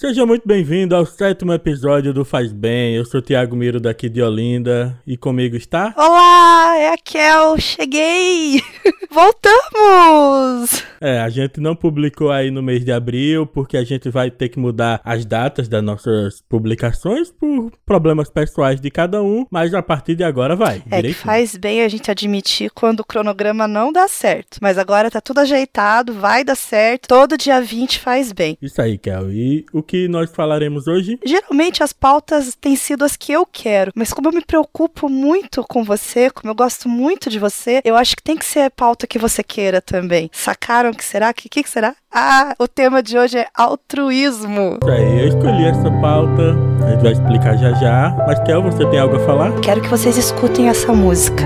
Seja muito bem-vindo ao sétimo episódio do Faz Bem. Eu sou Tiago Miro daqui de Olinda e comigo está. Olá, é a Kel, cheguei! Voltamos! É, a gente não publicou aí no mês de abril porque a gente vai ter que mudar as datas das nossas publicações por problemas pessoais de cada um, mas a partir de agora vai. É que faz bem a gente admitir quando o cronograma não dá certo. Mas agora tá tudo ajeitado, vai dar certo. Todo dia 20 faz bem. Isso aí, Kel. E o que nós falaremos hoje? Geralmente as pautas têm sido as que eu quero, mas como eu me preocupo muito com você, como eu gosto muito de você, eu acho que tem que ser a pauta que você queira também. Sacaram que será? Que que será? Ah, o tema de hoje é altruísmo. Isso aí, eu escolhi essa pauta, a gente vai explicar já já. Mas Kel, você tem algo a falar? Quero que vocês escutem essa música.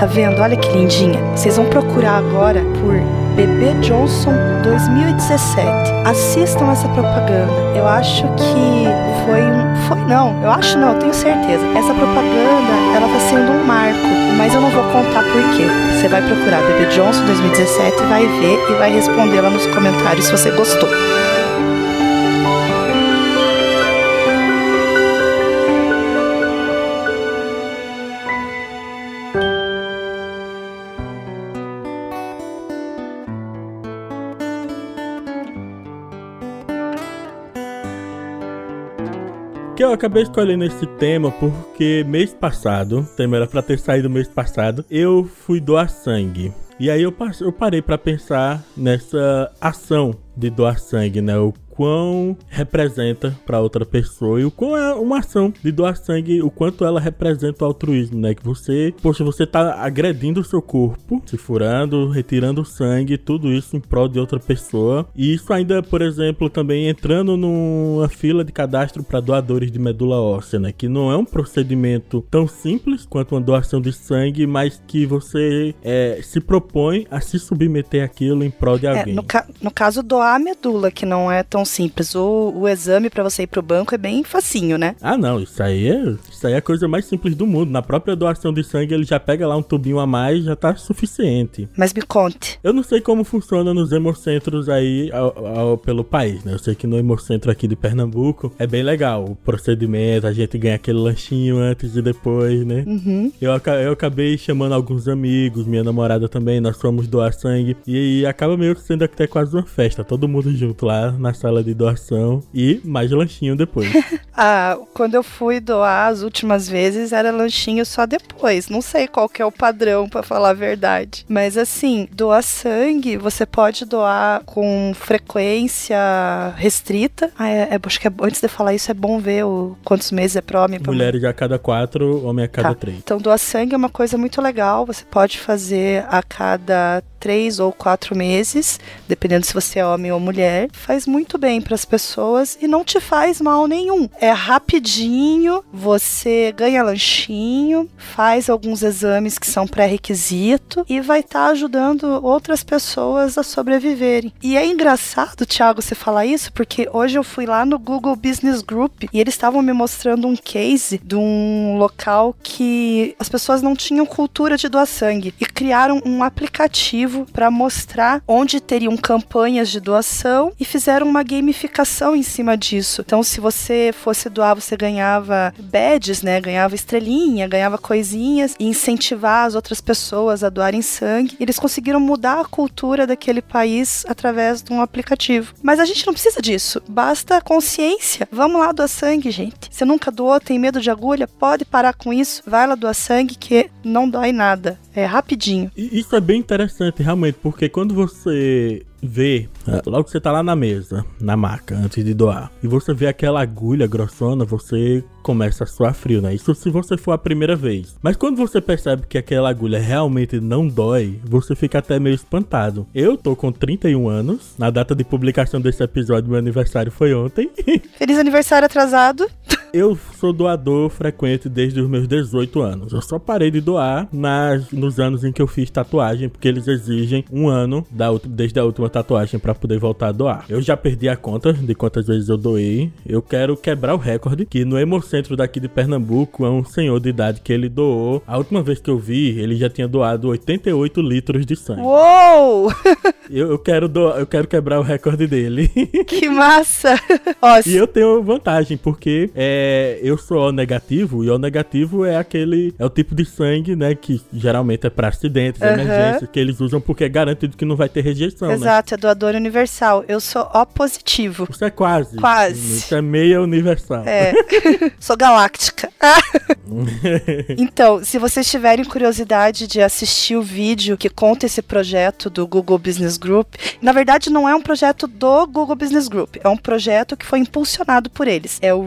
Tá vendo? Olha que lindinha. Vocês vão procurar agora por Bebê Johnson 2017. Assistam essa propaganda. Eu acho que foi um. Foi não, eu acho não, eu tenho certeza. Essa propaganda, ela tá sendo um marco, mas eu não vou contar por quê. Você vai procurar Bebê Johnson 2017, vai ver e vai responder lá nos comentários se você gostou. Eu acabei escolhendo esse tema porque mês passado, o tema era pra ter saído mês passado, eu fui doar sangue. E aí eu, eu parei para pensar nessa ação de doar sangue, né? O quão representa para outra pessoa e o quão é uma ação de doar sangue, o quanto ela representa o altruísmo, né? Que você, poxa, você tá agredindo o seu corpo, se furando, retirando sangue, tudo isso em prol de outra pessoa. E isso ainda, por exemplo, também entrando numa fila de cadastro para doadores de medula óssea, né? Que não é um procedimento tão simples quanto uma doação de sangue, mas que você é, se propõe a se submeter aquilo em prol de alguém. É, no, ca no caso, doar a medula, que não é tão simples. O, o exame para você ir pro banco é bem facinho, né? Ah, não. Isso aí, é, isso aí é a coisa mais simples do mundo. Na própria doação de sangue, ele já pega lá um tubinho a mais já tá suficiente. Mas me conte. Eu não sei como funciona nos hemocentros aí ao, ao, pelo país, né? Eu sei que no hemocentro aqui de Pernambuco é bem legal o procedimento, a gente ganha aquele lanchinho antes e depois, né? Uhum. Eu, eu acabei chamando alguns amigos, minha namorada também, nós fomos doar sangue e, e acaba meio que sendo até quase uma festa, todo mundo junto lá na sala de doação e mais lanchinho depois. ah, quando eu fui doar as últimas vezes era lanchinho só depois. Não sei qual que é o padrão para falar a verdade. Mas assim, doar sangue, você pode doar com frequência restrita. Ah, é, é, acho que é, antes de falar isso é bom ver o, quantos meses é pro homem. Mulheres a cada quatro, homem a cada tá. três. Então doar sangue é uma coisa muito legal. Você pode fazer a cada três ou quatro meses, dependendo se você é homem ou mulher. Faz muito bem para as pessoas e não te faz mal nenhum. É rapidinho, você ganha lanchinho, faz alguns exames que são pré-requisito e vai estar tá ajudando outras pessoas a sobreviverem. E é engraçado, Thiago, você falar isso, porque hoje eu fui lá no Google Business Group e eles estavam me mostrando um case de um local que as pessoas não tinham cultura de doar sangue e criaram um aplicativo para mostrar onde teriam campanhas de doação e fizeram uma gamificação em cima disso. Então, se você fosse doar, você ganhava badges, né? Ganhava estrelinha, ganhava coisinhas e incentivar as outras pessoas a doarem sangue. Eles conseguiram mudar a cultura daquele país através de um aplicativo. Mas a gente não precisa disso. Basta consciência. Vamos lá doar sangue, gente. Você nunca doou, tem medo de agulha? Pode parar com isso. Vai lá doar sangue que não dói nada. É rapidinho. Isso é bem interessante, realmente, porque quando você vê, é, logo que você tá lá na mesa, na maca, antes de doar, e você vê aquela agulha grossona, você começa a suar frio, né? Isso se você for a primeira vez. Mas quando você percebe que aquela agulha realmente não dói, você fica até meio espantado. Eu tô com 31 anos, na data de publicação desse episódio, meu aniversário foi ontem. Feliz aniversário atrasado. Eu sou doador frequente desde os meus 18 anos. Eu só parei de doar nas, nos anos em que eu fiz tatuagem, porque eles exigem um ano da, desde a última tatuagem para poder voltar a doar. Eu já perdi a conta de quantas vezes eu doei. Eu quero quebrar o recorde, que no Hemocentro daqui de Pernambuco é um senhor de idade que ele doou. A última vez que eu vi, ele já tinha doado 88 litros de sangue. Uou! Eu, eu quero do, eu quero quebrar o recorde dele. Que massa! E eu tenho vantagem, porque é, eu sou O negativo, e O negativo é aquele. É o tipo de sangue, né? Que geralmente é para acidentes, uhum. emergências, que eles usam porque é garantido que não vai ter rejeição. Né? Exato, né? é doador universal. Eu sou O positivo. Você é quase. Quase. Você é meia universal. É. sou galáctica. então, se vocês tiverem curiosidade de assistir o vídeo que conta esse projeto do Google Business Group, na verdade não é um projeto do Google Business Group, é um projeto que foi impulsionado por eles. É o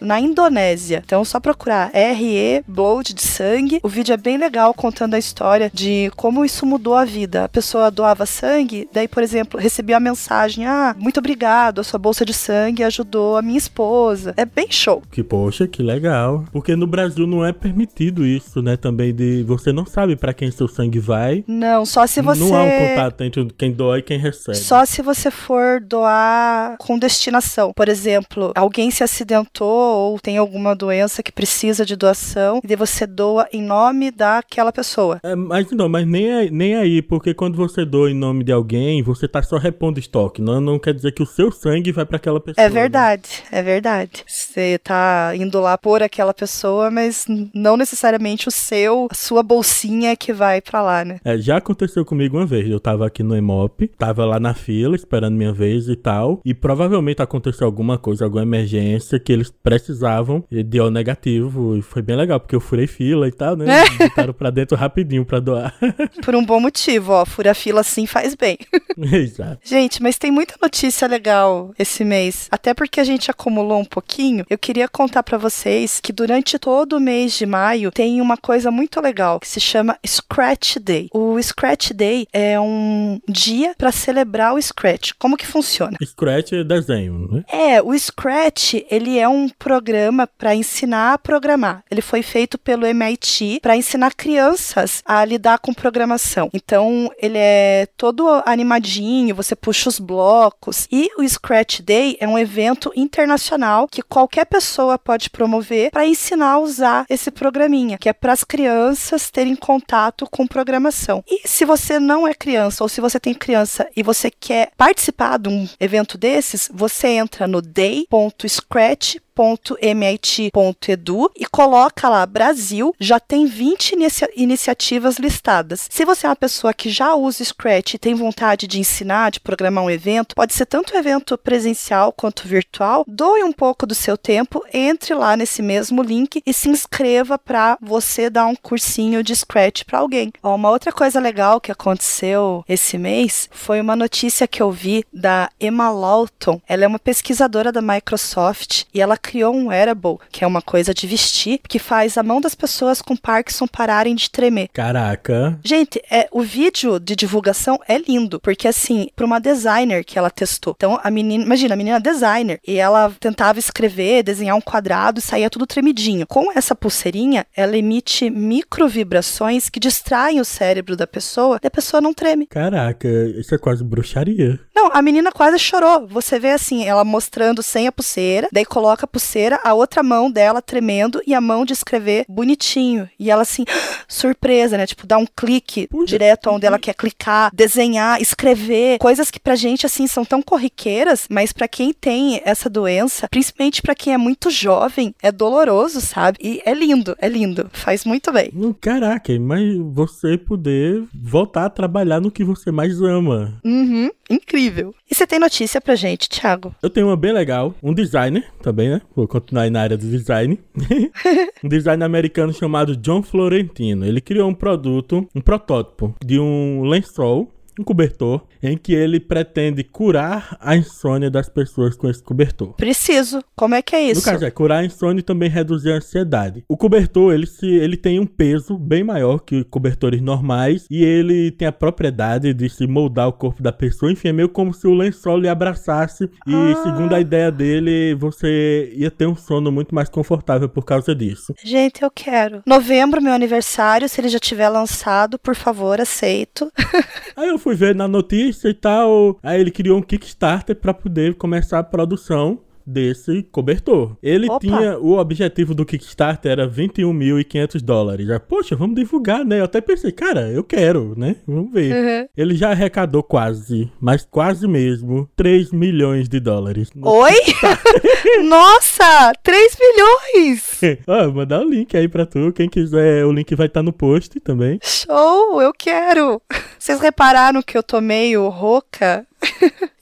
Na Indonésia. Então, só procurar RE Blood de sangue. O vídeo é bem legal contando a história de como isso mudou a vida. A pessoa doava sangue, daí, por exemplo, recebia a mensagem: "Ah, muito obrigado, a sua bolsa de sangue ajudou a minha esposa". É bem show. Que poxa, que legal. Porque no Brasil não é permitido isso, né? Também de você não sabe para quem seu sangue vai. Não, só se você. Não há um contato entre quem doa e quem recebe. Só se você for doar com destinação. Por exemplo, alguém se acidentou ou tem alguma doença que precisa de doação e você doa em nome daquela pessoa. É, mas não, mas nem aí, nem aí, porque quando você doa em nome de alguém, você tá só repondo estoque. Não, não quer dizer que o seu sangue vai para aquela pessoa. É né? verdade, né? é verdade. Você tá indo lá por aquela pessoa pessoa, mas não necessariamente o seu, a sua bolsinha que vai para lá, né? É, já aconteceu comigo uma vez. Eu tava aqui no Emop, tava lá na fila esperando minha vez e tal, e provavelmente aconteceu alguma coisa, alguma emergência que eles precisavam de O negativo, e foi bem legal, porque eu furei fila e tal, né? É. Botaram pra dentro rapidinho pra doar. Por um bom motivo, ó, furar fila assim faz bem. Exato. Gente, mas tem muita notícia legal esse mês, até porque a gente acumulou um pouquinho. Eu queria contar para vocês que durante todo todo mês de maio tem uma coisa muito legal que se chama Scratch Day. O Scratch Day é um dia para celebrar o Scratch. Como que funciona? Scratch é desenho, né? É, o Scratch, ele é um programa para ensinar a programar. Ele foi feito pelo MIT para ensinar crianças a lidar com programação. Então, ele é todo animadinho, você puxa os blocos. E o Scratch Day é um evento internacional que qualquer pessoa pode promover para ensinar usar esse programinha, que é para as crianças terem contato com programação. E se você não é criança ou se você tem criança e você quer participar de um evento desses, você entra no day.scratch www.mit.edu e coloca lá Brasil, já tem 20 inicia iniciativas listadas. Se você é uma pessoa que já usa Scratch e tem vontade de ensinar, de programar um evento, pode ser tanto evento presencial quanto virtual, doe um pouco do seu tempo, entre lá nesse mesmo link e se inscreva para você dar um cursinho de Scratch para alguém. Ó, uma outra coisa legal que aconteceu esse mês foi uma notícia que eu vi da Emma Lawton. Ela é uma pesquisadora da Microsoft e ela criou um wearable, que é uma coisa de vestir, que faz a mão das pessoas com Parkinson pararem de tremer. Caraca. Gente, é, o vídeo de divulgação é lindo, porque assim, para uma designer que ela testou. Então, a menina, imagina, a menina é designer, e ela tentava escrever, desenhar um quadrado e saía tudo tremidinho. Com essa pulseirinha, ela emite micro vibrações que distraem o cérebro da pessoa e a pessoa não treme. Caraca, isso é quase bruxaria. Não, a menina quase chorou. Você vê assim, ela mostrando sem a pulseira, daí coloca pulseira, a outra mão dela tremendo e a mão de escrever bonitinho. E ela assim, surpresa, né? Tipo, dá um clique Puxa. direto onde ela quer clicar, desenhar, escrever, coisas que pra gente assim são tão corriqueiras, mas para quem tem essa doença, principalmente para quem é muito jovem, é doloroso, sabe? E é lindo, é lindo, faz muito bem. Caraca, mas você poder voltar a trabalhar no que você mais ama. Uhum, incrível. E você tem notícia pra gente, Thiago? Eu tenho uma bem legal, um designer também, né? Vou continuar aí na área do design. um designer americano chamado John Florentino. Ele criou um produto, um protótipo de um lençol um cobertor em que ele pretende curar a insônia das pessoas com esse cobertor. Preciso. Como é que é isso? No caso, é curar a insônia e também reduzir a ansiedade. O cobertor, ele, se, ele tem um peso bem maior que cobertores normais e ele tem a propriedade de se moldar o corpo da pessoa. Enfim, é meio como se o lençol lhe abraçasse e, ah. segundo a ideia dele, você ia ter um sono muito mais confortável por causa disso. Gente, eu quero. Novembro, meu aniversário, se ele já tiver lançado, por favor, aceito. Aí eu fui ver na notícia e tal. Aí ele criou um Kickstarter para poder começar a produção desse cobertor. Ele Opa. tinha o objetivo do Kickstarter era 21.500 dólares. Já, poxa, vamos divulgar, né? Eu até pensei, cara, eu quero, né? Vamos ver. Uhum. Ele já arrecadou quase, mas quase mesmo, 3 milhões de dólares. Oi? Nossa! 3 milhões! Ó, mandar o link aí pra tu. Quem quiser, o link vai estar no post também. Show! Eu quero! Vocês repararam que eu tô meio rouca?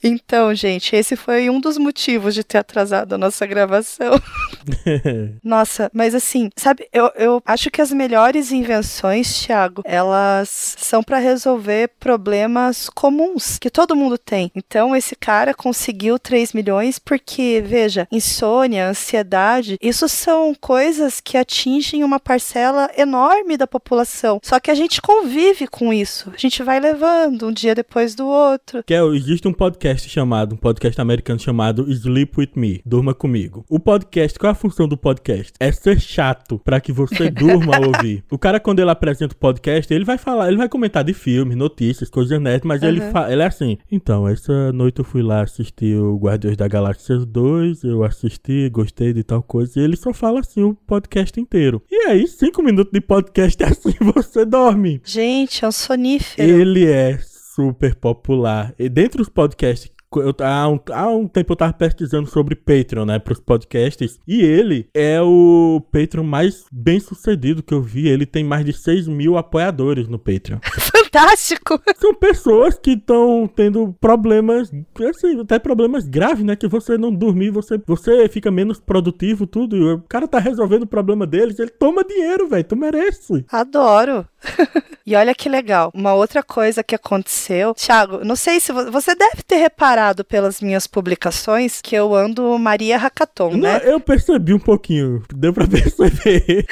Então, gente, esse foi um dos motivos de ter atrasado a nossa gravação. Nossa, mas assim, sabe, eu, eu acho que as melhores invenções, Thiago, elas são para resolver problemas comuns que todo mundo tem. Então, esse cara conseguiu 3 milhões porque, veja, insônia, ansiedade, isso são coisas que atingem uma parcela enorme da população. Só que a gente convive com isso. A gente vai levando um dia depois do outro. Que é, existe um podcast chamado, um podcast americano chamado Sleep With Me, Durma Comigo. O podcast, qual é a função do podcast? É ser chato pra que você durma ao ouvir. O cara, quando ele apresenta o podcast, ele vai falar, ele vai comentar de filmes, notícias, coisas net, mas ele, Uhum. fa- ele é assim, então, essa noite eu fui lá assistir o Guardiões da Galáxia 2, eu assisti, gostei de tal coisa, e ele só fala assim o podcast inteiro. E aí, cinco minutos de podcast é assim, você dorme. Gente, é um sonífero. Ele é super popular. E dentre os podcasts, eu, há, um, há um tempo eu tava pesquisando sobre Patreon, né, pros podcasts. E ele é o Patreon mais bem sucedido que eu vi. Ele tem mais de 6 mil apoiadores no Patreon. Fantástico! São pessoas que estão tendo problemas, assim, até problemas graves, né? Que você não dormir, você, você fica menos produtivo, tudo. E o cara tá resolvendo o problema deles, ele toma dinheiro, velho. Tu merece. Adoro. e olha que legal. Uma outra coisa que aconteceu, Thiago, não sei se vo- você deve ter reparado pelas minhas publicações que eu ando Maria Hackathon, Não, né? eu percebi um pouquinho, deu pra perceber.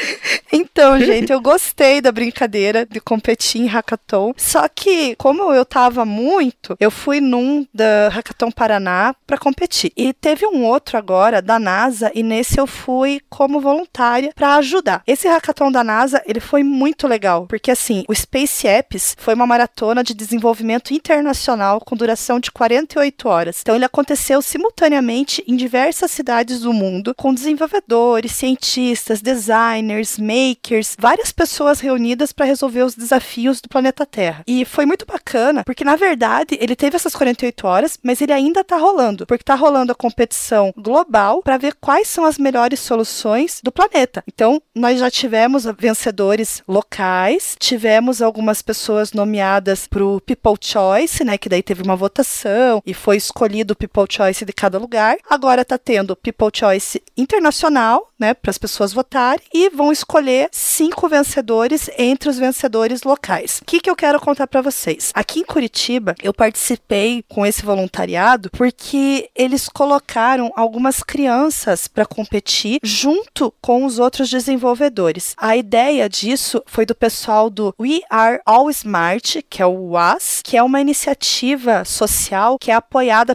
Então, gente, eu gostei da brincadeira de competir em hackathon. Só que, como eu tava muito, eu fui num da Hackathon Paraná pra competir. E teve um outro agora da NASA e nesse eu fui como voluntária pra ajudar. Esse hackathon da NASA, ele foi muito legal, porque assim, o Space Apps foi uma maratona de desenvolvimento internacional com duração de 48 horas. Então ele aconteceu simultaneamente em diversas cidades do mundo, com desenvolvedores, cientistas, designers, makers, várias pessoas reunidas para resolver os desafios do planeta Terra. E foi muito bacana, porque na verdade ele teve essas 48 horas, mas ele ainda tá rolando, porque tá rolando a competição global para ver quais são as melhores soluções do planeta. Então, nós já tivemos vencedores locais, tivemos algumas pessoas nomeadas pro People Choice, né, que daí teve uma votação e foi escolhido o People Choice de cada lugar. Agora tá tendo People Choice internacional, né, para as pessoas votarem e vão escolher cinco vencedores entre os vencedores locais. O que que eu quero contar para vocês? Aqui em Curitiba, eu participei com esse voluntariado porque eles colocaram algumas crianças para competir junto com os outros desenvolvedores. A ideia disso foi do pessoal do We Are All Smart, que é o WAS, que é uma iniciativa social que é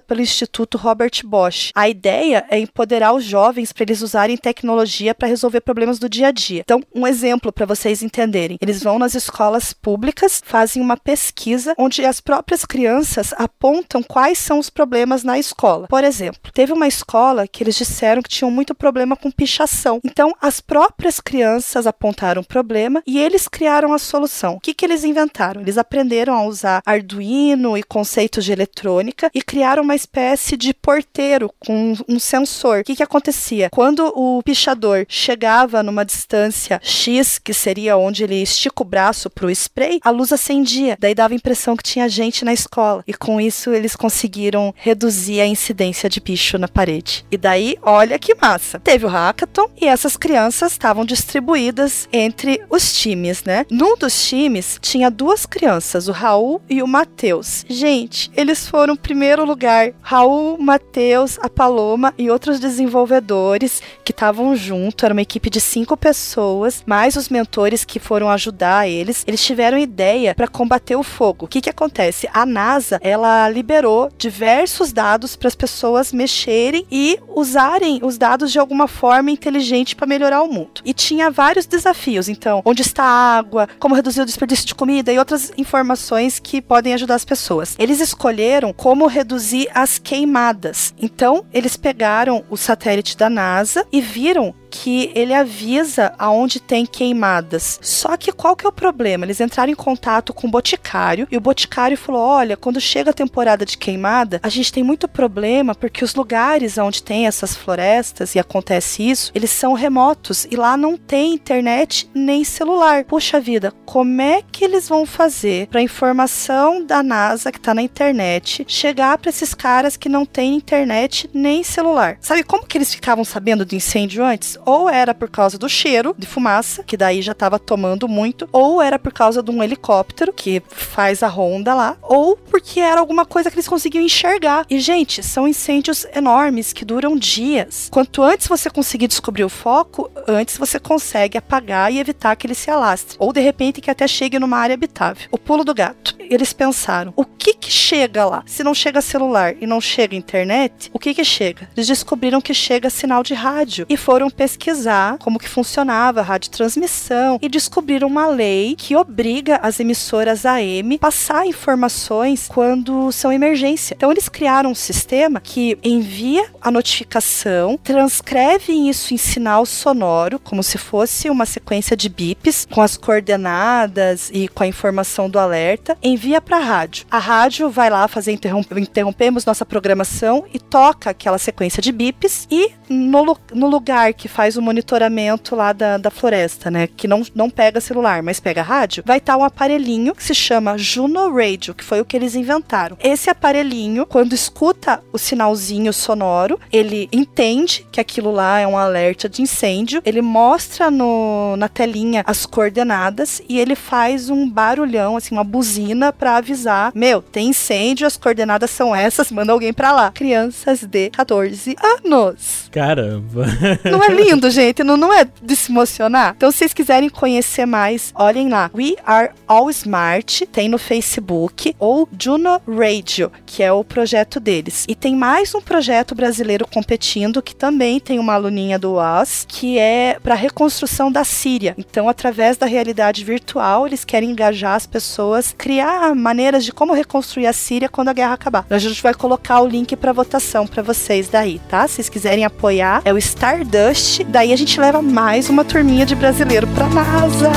pelo Instituto Robert Bosch. A ideia é empoderar os jovens para eles usarem tecnologia para resolver problemas do dia a dia. Então, um exemplo para vocês entenderem: eles vão nas escolas públicas, fazem uma pesquisa onde as próprias crianças apontam quais são os problemas na escola. Por exemplo, teve uma escola que eles disseram que tinham muito problema com pichação. Então, as próprias crianças apontaram o problema e eles criaram a solução. O que, que eles inventaram? Eles aprenderam a usar Arduino e conceitos de eletrônica e criaram uma espécie de porteiro com um sensor. O que, que acontecia? Quando o pichador chegava numa distância X, que seria onde ele estica o braço para o spray, a luz acendia. Daí dava a impressão que tinha gente na escola. E com isso eles conseguiram reduzir a incidência de picho na parede. E daí, olha que massa. Teve o hackathon e essas crianças estavam distribuídas entre os times, né? Num dos times tinha duas crianças, o Raul e o Matheus. Gente, eles foram primeiro lugar. Raul, Matheus, a Paloma e outros desenvolvedores que estavam junto. Era uma equipe de cinco pessoas, mais os mentores que foram ajudar eles. Eles tiveram ideia para combater o fogo. O que que acontece? A NASA, ela liberou diversos dados para as pessoas mexerem e usarem os dados de alguma forma inteligente para melhorar o mundo. E tinha vários desafios, então, onde está a água, como reduzir o desperdício de comida e outras informações que podem ajudar as pessoas. Eles escolheram como reduzir as queimadas. Então, eles pegaram o satélite da NASA e viram que ele avisa aonde tem queimadas. Só que qual que é o problema? Eles entraram em contato com o boticário e o boticário falou: "Olha, quando chega a temporada de queimada, a gente tem muito problema porque os lugares onde tem essas florestas e acontece isso, eles são remotos e lá não tem internet nem celular. Puxa vida, como é que eles vão fazer para a informação da NASA que está na internet chegar para esses caras que não têm internet nem celular? Sabe como que eles ficavam sabendo do incêndio antes? Ou era por causa do cheiro de fumaça, que daí já estava tomando muito, ou era por causa de um helicóptero que faz a ronda lá, ou porque era alguma coisa que eles conseguiam enxergar. E, gente, são incêndios enormes que duram dias. Quanto antes você conseguir descobrir o foco, antes você consegue apagar e evitar que ele se alastre. Ou de repente que até chegue numa área habitável. O pulo do gato. Eles pensaram: o que que chega lá? Se não chega celular e não chega internet, o que que chega? Eles descobriram que chega sinal de rádio e foram pesquisar pesquisar como que funcionava a radiotransmissão e descobriram uma lei que obriga as emissoras AM passar informações quando são emergência. Então eles criaram um sistema que envia a notificação, transcreve isso em sinal sonoro, como se fosse uma sequência de bips com as coordenadas e com a informação do alerta, envia para a rádio. A rádio vai lá fazer interromp interrompemos nossa programação e toca aquela sequência de bips e no, no lugar que faz faz o monitoramento lá da, da floresta, né? Que não, não pega celular, mas pega rádio, vai estar tá um aparelhinho que se chama Juno Radio, que foi o que eles inventaram. Esse aparelhinho, quando escuta o sinalzinho sonoro, ele entende que aquilo lá é um alerta de incêndio, ele mostra no, na telinha as coordenadas e ele faz um barulhão, assim, uma buzina para avisar: meu, tem incêndio, as coordenadas são essas, manda alguém para lá. Crianças de 14 anos. Caramba. Não é lindo? lindo, gente. Não, não é de se emocionar? Então, se vocês quiserem conhecer mais, olhem lá. We Are All Smart, tem no Facebook, ou Juno Radio, que é o projeto deles. E tem mais um projeto brasileiro competindo, que também tem uma aluninha do UAS, que é para reconstrução da Síria. Então, através da realidade virtual, eles querem engajar as pessoas, criar maneiras de como reconstruir a Síria quando a guerra acabar. A gente vai colocar o link para votação para vocês daí, tá? Se vocês quiserem apoiar, é o Stardust Daí a gente leva mais uma turminha de brasileiro pra NASA.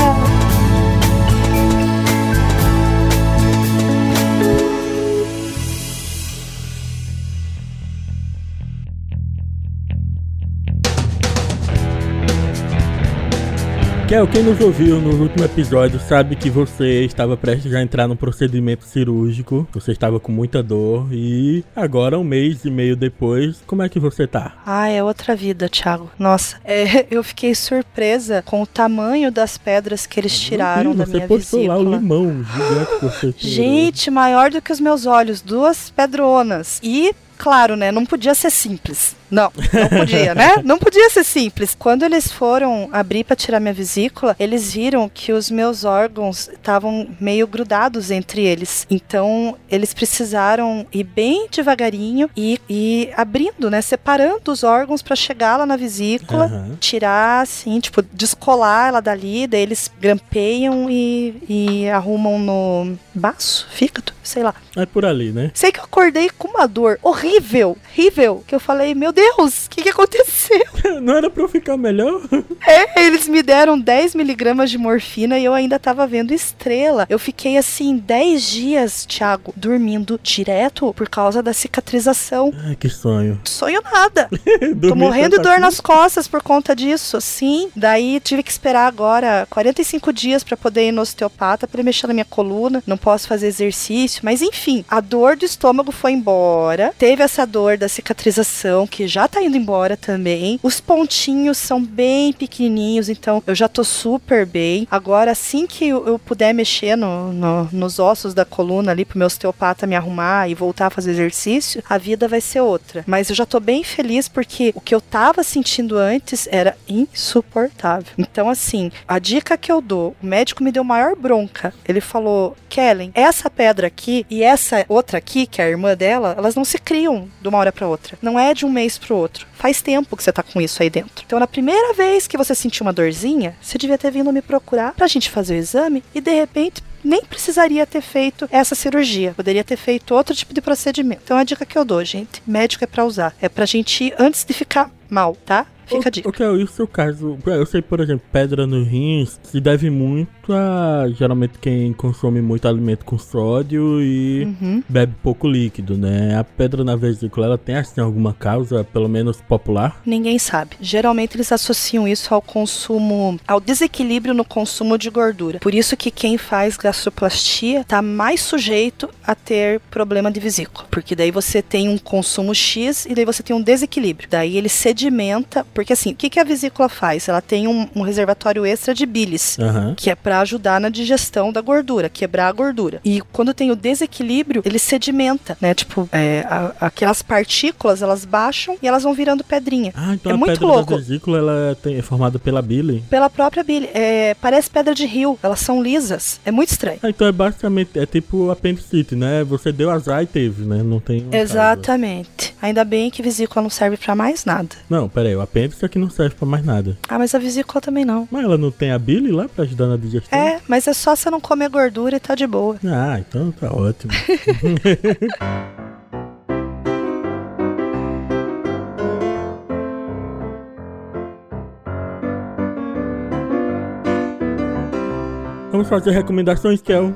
Quem nos ouviu no último episódio sabe que você estava prestes a entrar num procedimento cirúrgico, você estava com muita dor e agora, um mês e meio depois, como é que você tá? Ah, é outra vida, Thiago. Nossa, é, eu fiquei surpresa com o tamanho das pedras que eles tiraram vi, da minha vesícula. Você postou lá o limão gigante que você tirou. Gente, maior do que os meus olhos, duas pedronas. E claro, né? Não podia ser simples. Não, não podia, né? Não podia ser simples. Quando eles foram abrir para tirar minha vesícula, eles viram que os meus órgãos estavam meio grudados entre eles. Então, eles precisaram ir bem devagarinho e ir abrindo, né? Separando os órgãos para chegar lá na vesícula, uhum. tirar, assim, tipo, descolar ela dali. Daí eles grampeiam e, e arrumam no baço, fígado, sei lá. É por ali, né? Sei que eu acordei com uma dor horrível, horrível, que eu falei, meu Deus Deus, o que, que aconteceu? Não era pra eu ficar melhor? É, eles me deram 10 miligramas de morfina e eu ainda tava vendo estrela. Eu fiquei assim 10 dias, Thiago, dormindo direto por causa da cicatrização. Ai, que sonho. Sonho nada. Tô morrendo de dor aqui? nas costas por conta disso, sim. Daí tive que esperar agora 45 dias para poder ir no osteopata para ele mexer na minha coluna. Não posso fazer exercício, mas enfim, a dor do estômago foi embora. Teve essa dor da cicatrização que já tá indo embora também. Os pontinhos são bem pequenininhos, então eu já tô super bem. Agora, assim que eu, puder mexer no, no, nos ossos da coluna ali pro meu osteopata me arrumar e voltar a fazer exercício, a vida vai ser outra. Mas eu já tô bem feliz porque o que eu tava sentindo antes era insuportável. Então, assim, a dica que eu dou, o médico me deu maior bronca. Ele falou: Kellen, essa pedra aqui e essa outra aqui, que é a irmã dela, elas não se criam de uma hora para outra. Não é de um mês pro outro. Faz tempo que você tá com isso aí dentro. Então, na primeira vez que você sentiu uma dorzinha, você devia ter vindo me procurar pra gente fazer o exame e de repente nem precisaria ter feito essa cirurgia. Poderia ter feito outro tipo de procedimento. Então a dica que eu dou, gente, médico é para usar. É pra gente antes de ficar mal, tá? Fica a dica. O que é isso, caso. Eu sei, por exemplo, pedra no rins se deve muito a geralmente quem consome muito alimento com sódio e Uhum. bebe pouco líquido, né? A pedra na vesícula, ela tem assim alguma causa, pelo menos popular? Ninguém sabe. Geralmente eles associam isso ao consumo, ao desequilíbrio no consumo de gordura. Por isso que quem faz gastroplastia tá mais sujeito a ter problema de vesícula, porque daí você tem um consumo X e daí você tem um desequilíbrio. Daí ele sedimenta, porque assim, o que, que a vesícula faz? Ela tem um, um reservatório extra de bilis. Aham. Que é para ajudar na digestão da gordura, quebrar a gordura. E quando tem o desequilíbrio, ele sedimenta, né? Tipo, é, a- aquelas partículas elas baixam e elas vão virando pedrinha. Ah, então É a muito pedra louco. da vesícula ela tem- é formada pela bile. Pela própria bile. É, parece pedra de rio. Elas são lisas. É muito estranho. Ah, então é basicamente, é tipo apendicite, né? Você deu azar e teve, né? Não tem. Exatamente. Ainda bem que vesícula não serve pra mais nada. Não, pera aí, o apêndice aqui não serve pra mais nada. Ah, mas a vesícula também não. Mas ela não tem a bile lá pra ajudar na digestão? É, mas é só você não comer gordura e tá de boa. Ah, então tá ótimo. Vamos fazer recomendações, Kel.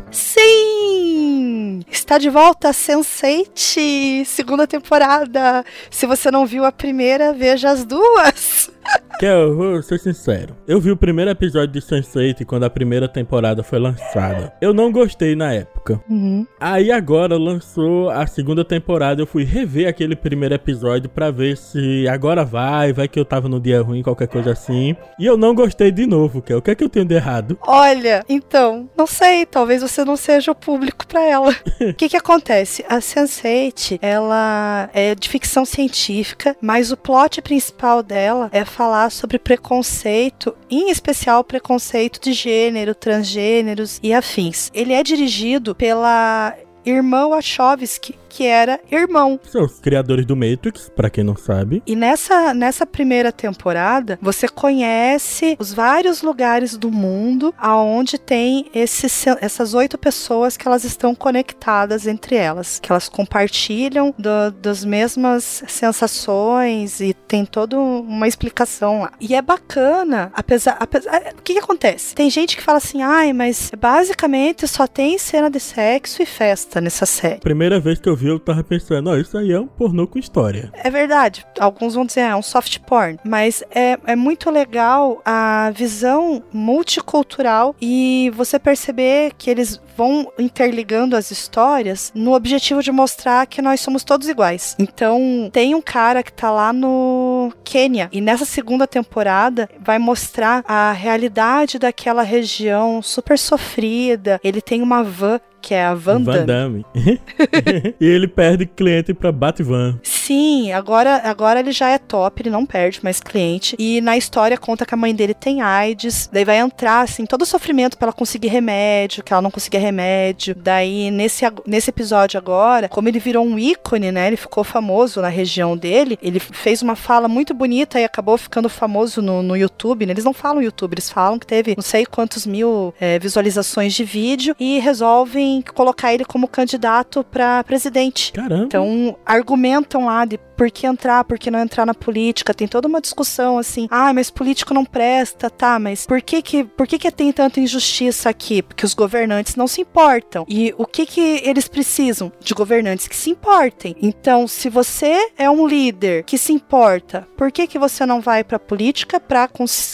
Está de volta a Sense8, segunda temporada. Se você não viu a primeira, veja as duas. Kel, eu vou ser sincero. Eu vi o primeiro episódio de Sense8 quando a primeira temporada foi lançada. Eu não gostei na época. Uhum. Aí agora lançou a segunda temporada, eu fui rever aquele primeiro episódio pra ver se agora vai, vai que eu tava no dia ruim, qualquer coisa assim. E eu não gostei de novo, Kel. O que é que eu tenho de errado? Olha, então, não sei, talvez você não seja o público pra ela. O que que acontece? A Sense8, ela é de ficção científica, mas o plot principal dela é falar sobre preconceito, em especial preconceito de gênero, transgêneros e afins. Ele é dirigido pela irmã Wachowski, que era irmão São os criadores do Matrix, pra quem não sabe. e nessa, nessa primeira temporada, você conhece os vários lugares do mundo aonde tem esses, essas oito pessoas que elas estão conectadas entre elas, que elas compartilham do- das mesmas sensações e tem toda uma explicação lá. E é bacana, apesar, apesar o que, que acontece? Tem gente que fala assim, ai, mas basicamente só tem cena de sexo e festa nessa série. Primeira vez que eu vi, eu tava pensando, ó, isso aí é um pornô com história. É verdade. Alguns vão dizer, é um soft porn. Mas é, é muito legal a visão multicultural e você perceber que eles vão interligando as histórias no objetivo de mostrar que nós somos todos iguais. Então, tem um cara que tá lá no Quênia e nessa segunda temporada vai mostrar a realidade daquela região super sofrida. Ele tem uma van que é a Van Damme. Van Damme. e ele perde cliente pra Batvan. Sim, agora, agora ele já é top, ele não perde mais cliente. E na história conta que a mãe dele tem AIDS. Daí vai entrar, assim, todo o sofrimento pra ela conseguir remédio, que ela não conseguia remédio. Daí, nesse, nesse episódio agora, como ele virou um ícone, né? Ele ficou famoso na região dele. Ele fez uma fala muito bonita e acabou ficando famoso no, no YouTube. né? Eles não falam YouTube, eles falam que teve não sei quantos mil é, visualizações de vídeo e resolvem colocar ele como candidato pra presidente. Caramba. Então, argumentam lá de por que entrar, por que não entrar na política. Tem toda uma discussão assim. Ah, mas político não presta, tá, mas por que que, por que, que tem tanta injustiça aqui? Porque os governantes não se importam. E o que que eles precisam? De governantes que se importem. Então, se você é um líder que se importa, por que que você não vai pra política pra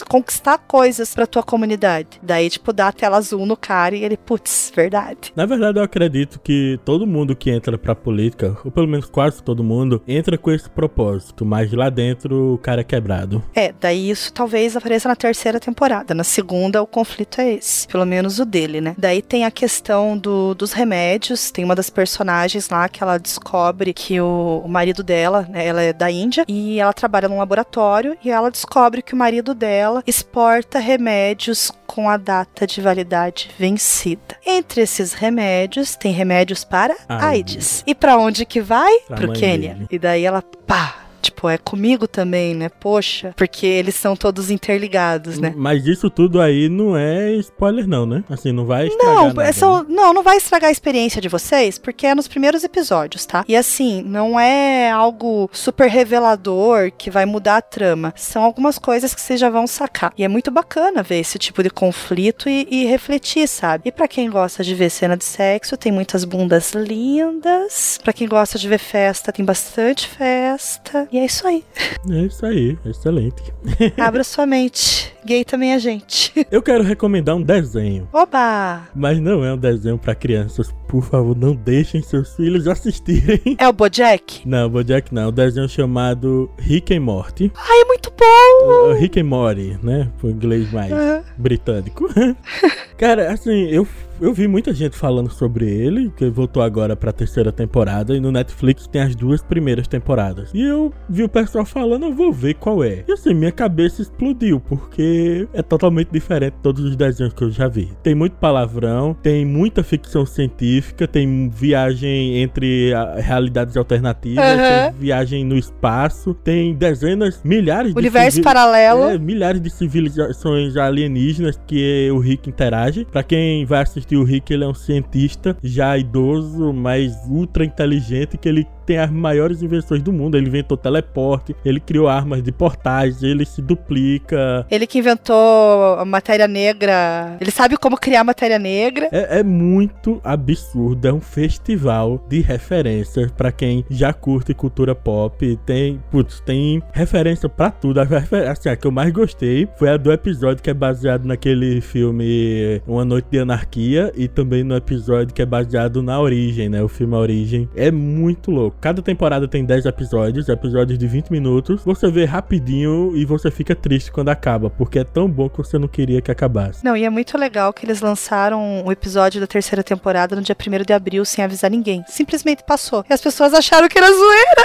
conquistar coisas pra tua comunidade? Daí, tipo, dá a tela azul no cara e ele, putz, verdade. Na verdade, eu acredito que todo mundo que entra pra política, ou pelo menos quase todo mundo, entra com esse propósito, mas lá dentro o cara é quebrado. É, daí isso talvez apareça na terceira temporada. Na segunda, o conflito é esse. Pelo menos o dele, né? Daí tem a questão do, dos remédios. Tem uma das personagens lá que ela descobre que o, o marido dela, né, ela é da Índia, e ela trabalha num laboratório, e ela descobre que o marido dela exporta remédios com a data de validade vencida. Entre esses remédios, tem remédios para AIDS. AIDS. E pra onde que vai? Pra Pro Quênia. E daí ela, pa, Tipo, é comigo também, né? Poxa, porque eles são todos interligados, né? Mas isso tudo aí não é spoiler, não, né? Assim, não vai estragar Não, nada, são, né? não, não vai estragar a experiência de vocês, porque é nos primeiros episódios, tá? E assim, não é algo super revelador que vai mudar a trama. São algumas coisas que vocês já vão sacar. E é muito bacana ver esse tipo de conflito e, e refletir, sabe? E pra quem gosta de ver cena de sexo, tem muitas bundas lindas. Pra quem gosta de ver festa, tem bastante festa. E é isso aí. É isso aí, excelente. Abra sua mente. Gay também é gente. Eu quero recomendar um desenho. Oba! Mas não é um desenho pra crianças. Por favor, não deixem seus filhos assistirem. É o Bojack? Não, Bojack não. Um desenho chamado Rick and Morty. Ai, é muito bom! Rick and Morty, né? Por inglês mais Aham. britânico. Cara, assim, eu, eu vi muita gente falando sobre ele, que voltou agora pra terceira temporada, e no Netflix tem as duas primeiras temporadas. E eu vi o pessoal falando, eu vou ver qual é. E assim, minha cabeça explodiu, porque é totalmente diferente de todos os desenhos que eu já vi. Tem muito palavrão, tem muita ficção científica, tem viagem entre realidades alternativas, Aham. tem viagem no espaço, tem dezenas, milhares de Universo paralelo. é, milhares de civilizações alienígenas que o Rick interage. Pra quem vai assistir o Rick, ele é um cientista já idoso, mas ultra inteligente, que ele tem as maiores invenções do mundo. Ele inventou teleporte, ele criou armas de portais, ele se duplica. Ele que inventou a matéria negra. Ele sabe como criar matéria negra. É, é muito absurdo, é um festival de referências pra quem já curte cultura pop. Tem, putz, tem referência pra tudo. A, assim, a que eu mais gostei foi a do episódio que é baseado naquele filme Uma Noite de Anarquia e também no episódio que é baseado na Origem, né? O filme A Origem. É muito louco. Cada temporada tem 10 episódios, episódios de 20 minutos. Você vê rapidinho e você fica triste quando acaba, porque é tão bom que você não queria que acabasse. Não, e é muito legal que eles lançaram o episódio da terceira temporada no dia 1 de abril sem avisar ninguém. Simplesmente passou. E as pessoas acharam que era zoeira.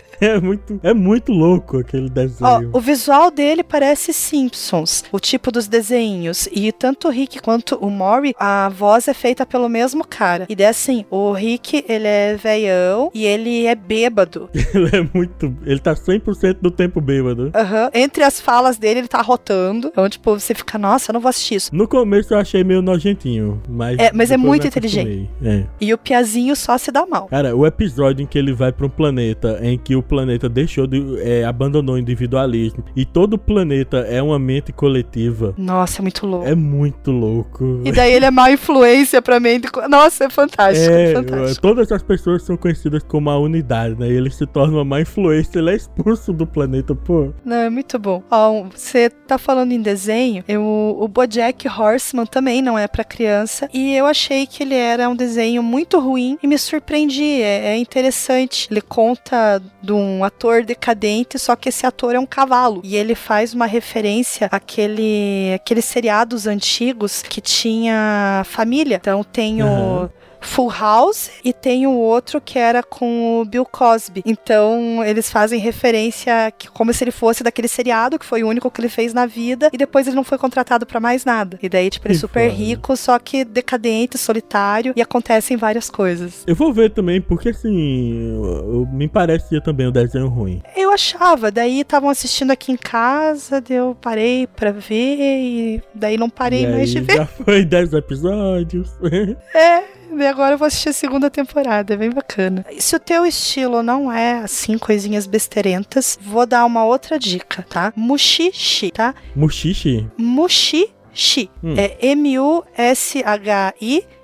É muito, é muito louco aquele Ó, desenho. o visual dele parece Simpsons, o tipo dos desenhos. E tanto o Rick quanto o Maury, a voz é feita pelo mesmo cara. E daí assim, o Rick, ele é veião e ele é bêbado. Ele é muito. Ele tá 100% do tempo bêbado. Aham. Entre as falas dele, ele tá rotando. Então, tipo, você fica, nossa, eu não vou assistir isso. No começo eu achei meio nojentinho, mas. É, mas é muito acostumei. É. E o Piazinho só se dá mal. Cara, o episódio em que ele vai pra um planeta em que o planeta deixou de. É, abandonou o individualismo e todo o planeta é uma mente coletiva. Nossa, é muito louco. É muito louco. E daí ele é má influência pra mente. Nossa, é fantástico, é, É, fantástico. todas as pessoas são conhecidas como a unidade, né? E ele se torna uma má influência, ele é expulso do planeta, pô. Não, é muito bom. Ó, você tá falando em desenho, eu, o Bojack Horseman também não é pra criança, e eu achei que ele era um desenho muito ruim e me surpreendi. É, é interessante. Ele conta de um ator decadente, só que esse ator é um cavalo. E ele faz uma referência àquele, àqueles seriados antigos que tinha família. Então tem o. Aham. Full House e tem o outro que era com o Bill Cosby. Então eles fazem referência que, como se ele fosse daquele seriado que foi o único que ele fez na vida e depois ele não foi contratado pra mais nada. E daí tipo ele é super foda. rico, só que decadente, solitário e acontecem várias coisas. Eu vou ver também, porque assim, eu- eu- me parecia também um desenho ruim. Eu achava, daí estavam assistindo aqui em casa, daí eu parei pra ver e daí não parei e mais de ver. já foi 10 episódios. É, e agora eu vou assistir a segunda temporada, é bem bacana. Se o teu estilo não é, assim, coisinhas besteirentas, vou dar uma outra dica, tá? Mushishi, tá? Mushishi? Mushishi. Hum. É M-U-S-H-I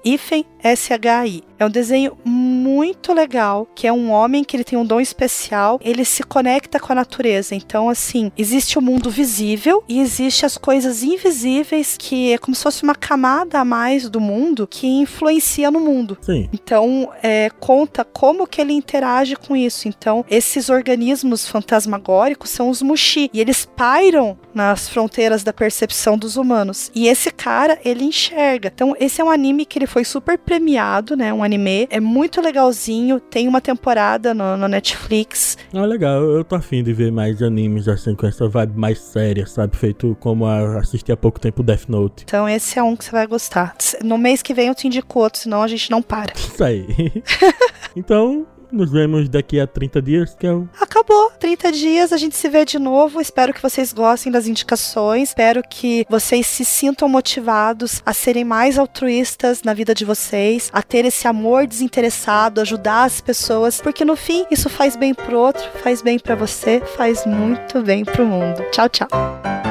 hífen S-H-I. É um desenho muito legal, que é um homem que ele tem um dom especial, ele se conecta com a natureza. Então, assim, existe o mundo visível e existe as coisas invisíveis, que é como se fosse uma camada a mais do mundo que influencia no mundo. Sim. Então, é, conta como que ele interage com isso. Então, esses organismos fantasmagóricos são os Mushi. E eles pairam nas fronteiras da percepção dos humanos. E esse cara, ele enxerga. Então, esse é um anime que ele foi super premiado, né? Um anime. É muito legalzinho. Tem uma temporada no, no Netflix. Ah, legal. Eu tô afim de ver mais animes assim, com essa vibe mais séria, sabe? Feito como a, assisti há pouco tempo Death Note. Então, esse é um que você vai gostar. No mês que vem eu te indico outro, senão a gente não para. Isso aí. então, nos vemos daqui a 30 dias, que é o... Acabou. 30 dias, a gente se vê de novo. Espero que vocês gostem das indicações. Espero que vocês se sintam motivados a serem mais altruístas na vida de vocês, a ter esse amor desinteressado, ajudar as pessoas, porque no fim isso faz bem pro outro, faz bem para você, faz muito bem pro mundo. Tchau, tchau.